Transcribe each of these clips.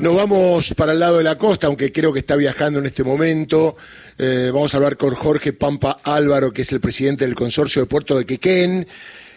Nos vamos para el lado de la costa, aunque creo que está viajando en este momento. Eh, vamos a hablar con Jorge Pampa Álvaro, que es el presidente del consorcio de Puerto de Quequén.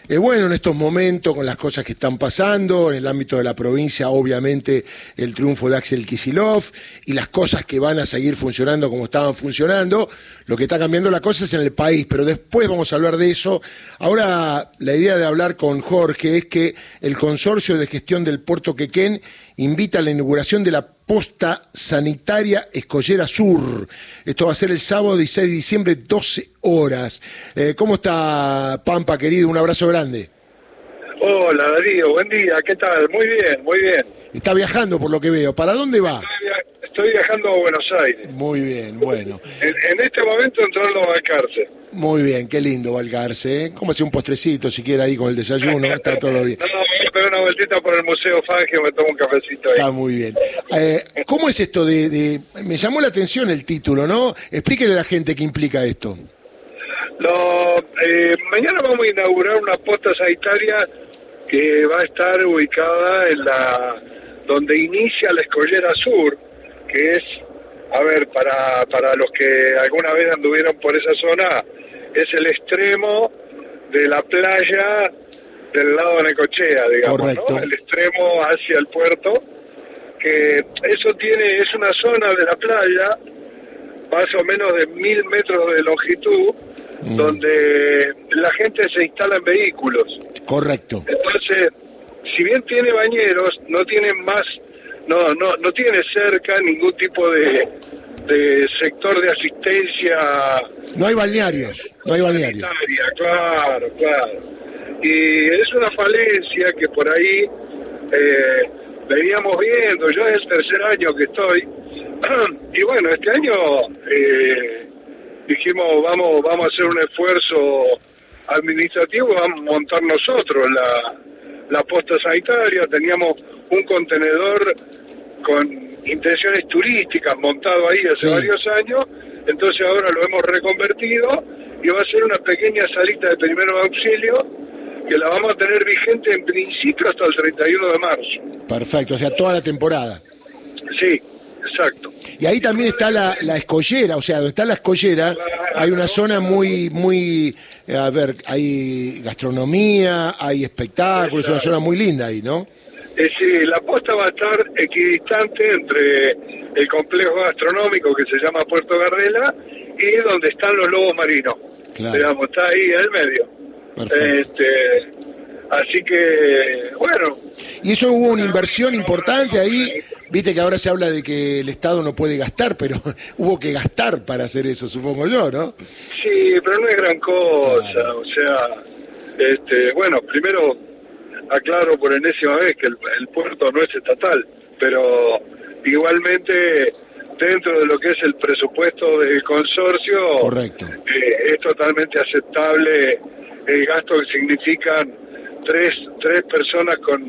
Eh, bueno, en estos momentos, con las cosas que están pasando, en el ámbito de la provincia, obviamente el triunfo de Axel Kisilov y las cosas que van a seguir funcionando como estaban funcionando, lo que está cambiando la cosa es en el país, pero después vamos a hablar de eso. Ahora, la idea de hablar con Jorge es que el consorcio de gestión del puerto Quequén invita a la inauguración de la posta sanitaria Escollera Sur. Esto va a ser el sábado 16 de diciembre, 12 horas. Eh, ¿Cómo está Pampa, querido? Un abrazo grande. Hola Darío, buen día, ¿qué tal? Muy bien, muy bien. Está viajando por lo que veo. ¿Para dónde va? Estoy, viajando a Buenos Aires. Muy bien, bueno. En, este momento entrando a Balcarce. Muy bien, qué lindo Balcarce. ¿eh? ¿Cómo hace un postrecito siquiera ahí con el desayuno? Está todo bien. No, voy a una vueltita por el Museo Fangio, me tomo un cafecito ahí. Está muy bien. Eh, ¿Cómo es esto de, Me llamó la atención el título, ¿no? Explíquele a la gente qué implica esto. Lo, eh, mañana vamos a inaugurar una posta sanitaria que va a estar ubicada en la donde inicia la escollera sur, que es, a ver, para, para los que alguna vez anduvieron por esa zona, es el extremo de la playa del lado de Necochea, digamos, ¿no? el extremo hacia el puerto, que eso tiene, es una zona de la playa más o menos de mil metros de longitud, mm. donde la gente se instala en vehículos. Correcto. Entonces, si bien tiene bañeros, no tiene más, no, no, no tiene cerca ningún tipo de, de sector de asistencia. No hay balnearios, no hay balnearios. Claro, claro. Y es una falencia que por ahí eh, veníamos viendo, yo es el tercer año que estoy, y bueno, este año eh, dijimos vamos, vamos a hacer un esfuerzo administrativo, vamos a montar nosotros la, la posta sanitaria, teníamos un contenedor con intenciones turísticas montado ahí hace varios años, entonces ahora lo hemos reconvertido y va a ser una pequeña salita de primero auxilio que la vamos a tener vigente en principio hasta el 31 de marzo. Perfecto, o sea, toda la temporada. Sí, exacto. Y ahí también está la, la escollera, o sea, donde está la escollera hay una zona muy, muy, a ver, hay gastronomía, hay espectáculos, es una zona muy linda ahí, ¿no? Eh, sí, la posta va a estar equidistante entre el complejo gastronómico que se llama Puerto Gardela y donde están los lobos marinos. Digamos, está ahí en el medio. Este, así que, bueno. ¿Y eso hubo una inversión importante ahí? Viste que ahora se habla de que el Estado no puede gastar, pero hubo que gastar para hacer eso, supongo yo, ¿no? Sí, pero no es gran cosa. O sea, este, bueno, primero aclaro por enésima vez que el, puerto no es estatal, pero igualmente dentro de lo que es el presupuesto del consorcio, Correcto. Eh, es totalmente aceptable el gasto que significan tres, tres personas con,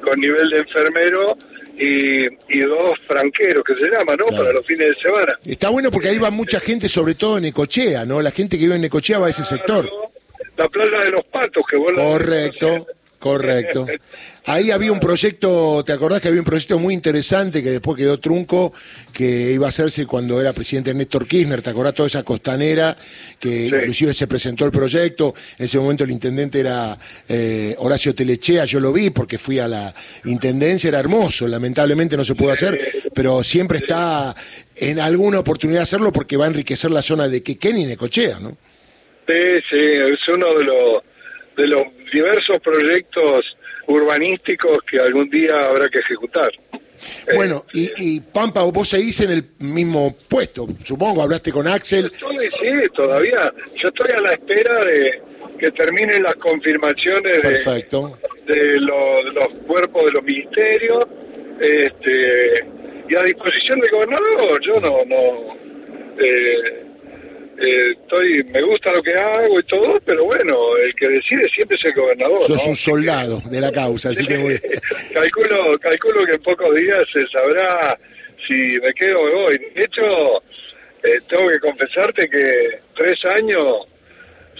con nivel de enfermero y, y, dos franqueros que se llaman, ¿no? Para los fines de semana. Está bueno porque ahí va mucha gente, sobre todo en Ecochea, ¿no? La gente que vive en Ecochea va a ese sector. La playa de los patos que vuelve. Correcto. Correcto. Ahí había un proyecto, ¿te acordás que había un proyecto muy interesante que después quedó trunco, que iba a hacerse cuando era presidente Néstor Kirchner, ¿te acordás toda esa costanera? Que inclusive se presentó el proyecto, en ese momento el intendente era eh, Horacio Telechea, yo lo vi porque fui a la intendencia, era hermoso, lamentablemente no se pudo hacer, pero siempre está en alguna oportunidad de hacerlo porque va a enriquecer la zona de Quequén y Necochea, ¿no? Sí, sí, es uno de los de los diversos proyectos urbanísticos que algún día habrá que ejecutar. Bueno, y, y, Pampa, vos seguís en el mismo puesto, supongo, hablaste con Axel. sí, todavía. Yo estoy a la espera de que terminen las confirmaciones Perfecto. De, los cuerpos de los ministerios este, y a disposición del gobernador. Yo no, no eh, eh, estoy, me gusta lo que hago y todo, pero bueno, el que decide siempre es el gobernador. Sos un soldado de la causa, así que muy... calculo, calculo que en pocos días se sabrá si me quedo o me voy. De hecho, eh, tengo que confesarte que tres años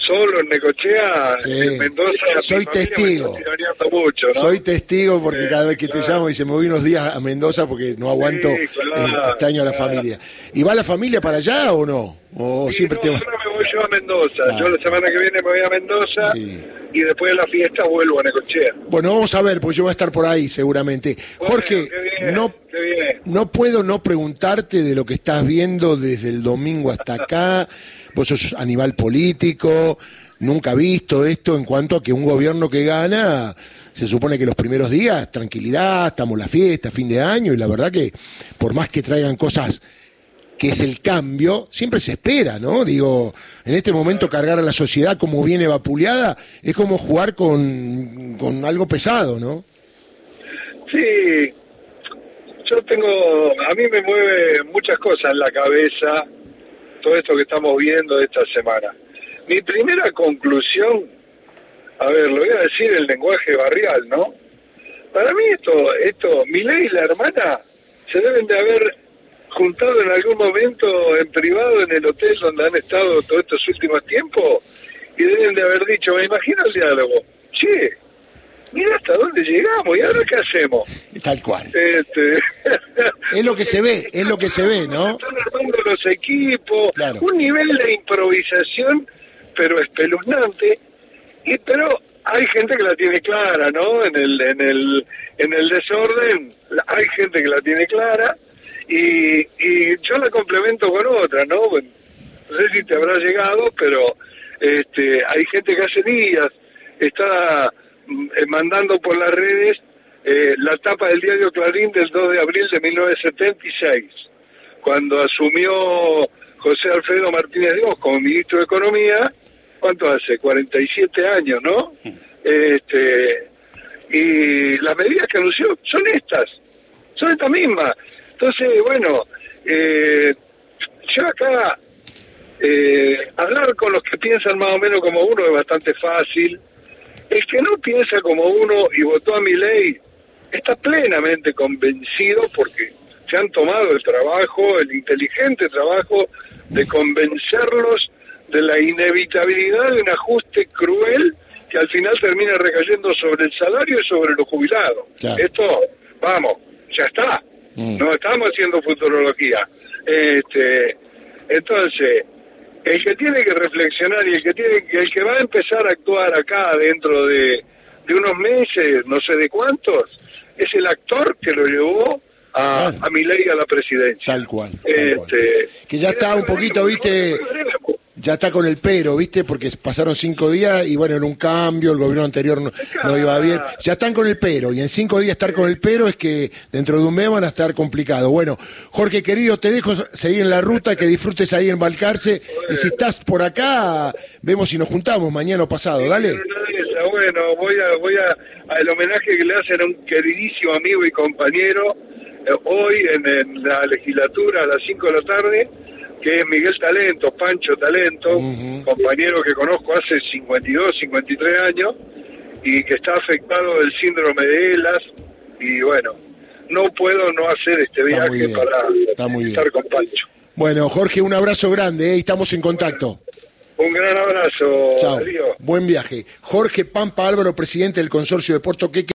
solo en Necochea, Sí. en Mendoza. Soy testigo. mucho, ¿no? Soy testigo porque Sí, cada vez que te llamo y se me voy unos días a Mendoza porque no aguanto, Sí, claro, eh, extraño a la claro. familia. ¿Y va la familia para allá o no? ¿O siempre no, te va? ahora me voy yo a Mendoza. Ah. Yo la semana que viene me voy a Mendoza Sí. Y después de la fiesta vuelvo a Necochea. Bueno, vamos a ver, porque yo voy a estar por ahí seguramente. Bueno, Jorge, no, no puedo no preguntarte de lo que estás viendo desde el domingo hasta acá. Vos sos animal político, nunca visto esto en cuanto a que un gobierno que gana, se supone que los primeros días, tranquilidad, estamos la fiesta, fin de año, y la verdad que por más que traigan cosas que es el cambio, siempre se espera, ¿no? Digo, en este momento cargar a la sociedad como viene vapuleada es como jugar con, con algo pesado, ¿no? Sí, yo tengo, a mí me mueve muchas cosas en la cabeza todo esto que estamos viendo esta semana. Mi primera conclusión, a ver, lo voy a decir en lenguaje barrial, ¿no? Para mí esto, esto, Milei y la hermana se deben de haber juntado en algún momento en privado en el hotel donde han estado todos estos últimos tiempos y deben de haber dicho, me imagino el diálogo, che, mira hasta dónde llegamos y ahora qué hacemos. Tal cual. Este... Es lo que se ve, es lo que se ve, ¿no? Están armando los equipos, Claro. un nivel de improvisación, pero espeluznante. Y pero hay gente que la tiene clara, ¿no? En el en el en el desorden hay gente que la tiene clara y, y yo la complemento con otra, ¿no? No sé si te habrá llegado, pero este hay gente que hace días está mm, eh, mandando por las redes eh, la tapa del diario Clarín del 2 de abril de 1976, cuando asumió José Alfredo Martínez Dios como ministro de Economía, ¿cuánto hace? 47 años, ¿no? Este, y las medidas que anunció son estas, son estas mismas. Entonces, bueno, eh, yo acá eh, hablar con los que piensan más o menos como uno es bastante fácil. El que no piensa como uno y votó a mi ley está plenamente convencido porque se han tomado el trabajo, el inteligente trabajo de convencerlos de la inevitabilidad de un ajuste cruel que al final termina recayendo sobre el salario y sobre los jubilados. Claro. Esto, vamos, ya está. Mm. No estamos haciendo futurología. Este, entonces, el que tiene que reflexionar y el que tiene el que va a empezar a actuar acá dentro de, de unos meses, no sé de cuántos, es el actor que lo llevó a, Claro. a Milei a la presidencia. Tal cual. tal cual. Este, Que ya está un poquito, viste, ya está con el pero, ¿viste? Porque pasaron cinco días y bueno, en un cambio, el gobierno anterior no, iba bien. Ya están con el pero y en cinco días estar con el pero es que dentro de un mes van a estar complicados. Bueno, Jorge querido, te dejo seguir en la ruta, que disfrutes ahí en Balcarce y si estás por acá, vemos si nos juntamos mañana o pasado, dale. Bueno, voy a voy a al homenaje que le hacen a un queridísimo amigo y compañero eh, hoy en, la legislatura a las 5 de la tarde, que es Miguel Talento, Pancho Talento, compañero que conozco hace 52, 53 años y que está afectado del síndrome de ELAS y bueno, no puedo no hacer este Está viaje bien, para estar con Pancho. Bueno, Jorge, un abrazo grande, ¿eh? estamos en contacto. Un gran abrazo. Chao. Buen viaje. Jorge Pampa Álvaro, presidente del consorcio de Puerto Queque.